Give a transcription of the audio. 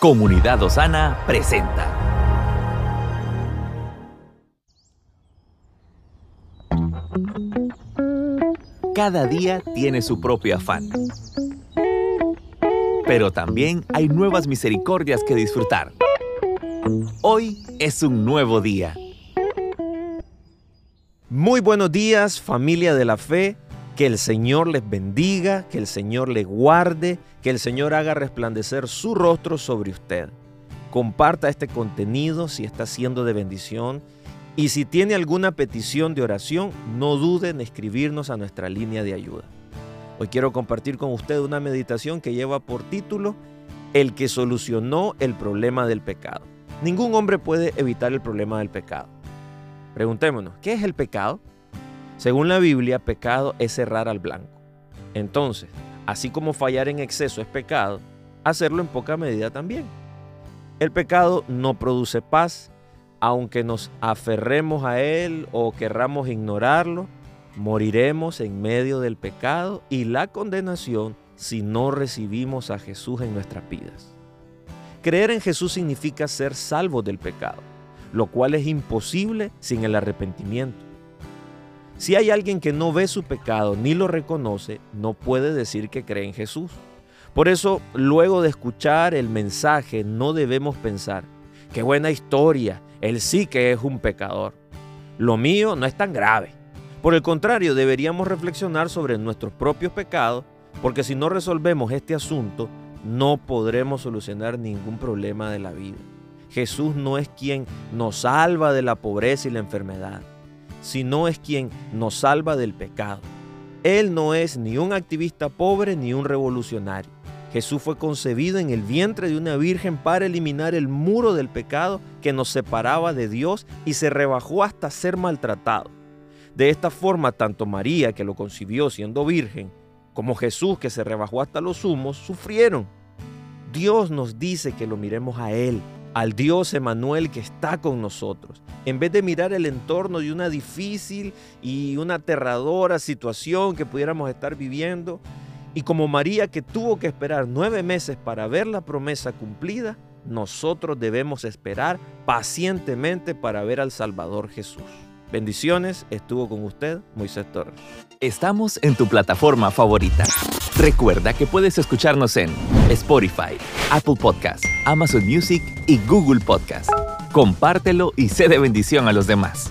Comunidad Osana presenta. Cada día tiene su propio afán. Pero también hay nuevas misericordias que disfrutar. Hoy es un nuevo día. Muy buenos días familia de la fe. Que el Señor les bendiga, que el Señor les guarde, que el Señor haga resplandecer su rostro sobre usted. Comparta este contenido si está siendo de bendición y si tiene alguna petición de oración, no dude en escribirnos a nuestra línea de ayuda. Hoy quiero compartir con usted una meditación que lleva por título El que solucionó el problema del pecado. Ningún hombre puede evitar el problema del pecado. Preguntémonos, ¿qué es el pecado? Según la Biblia, pecado es errar al blanco. Entonces, así como fallar en exceso es pecado, hacerlo en poca medida también. El pecado no produce paz, aunque nos aferremos a él o querramos ignorarlo, moriremos en medio del pecado y la condenación si no recibimos a Jesús en nuestras vidas. Creer en Jesús significa ser salvos del pecado, lo cual es imposible sin el arrepentimiento. Si hay alguien que no ve su pecado ni lo reconoce, no puede decir que cree en Jesús. Por eso, luego de escuchar el mensaje, no debemos pensar, qué buena historia, él sí que es un pecador. Lo mío no es tan grave. Por el contrario, deberíamos reflexionar sobre nuestros propios pecados, porque si no resolvemos este asunto, no podremos solucionar ningún problema de la vida. Jesús no es quien nos salva de la pobreza y la enfermedad sino es quien nos salva del pecado. Él no es ni un activista pobre ni un revolucionario. Jesús fue concebido en el vientre de una virgen para eliminar el muro del pecado que nos separaba de Dios y se rebajó hasta ser maltratado. De esta forma, tanto María, que lo concibió siendo virgen, como Jesús, que se rebajó hasta los humos, sufrieron. Dios nos dice que lo miremos a Él, al Dios Emanuel que está con nosotros. En vez de mirar el entorno de una difícil y una aterradora situación que pudiéramos estar viviendo, y como María que tuvo que esperar nueve meses para ver la promesa cumplida, nosotros debemos esperar pacientemente para ver al Salvador Jesús. Bendiciones, estuvo con usted Moisés Torres. Estamos en tu plataforma favorita. Recuerda que puedes escucharnos en Spotify, Apple Podcasts, Amazon Music y Google Podcasts. Compártelo y sé de bendición a los demás.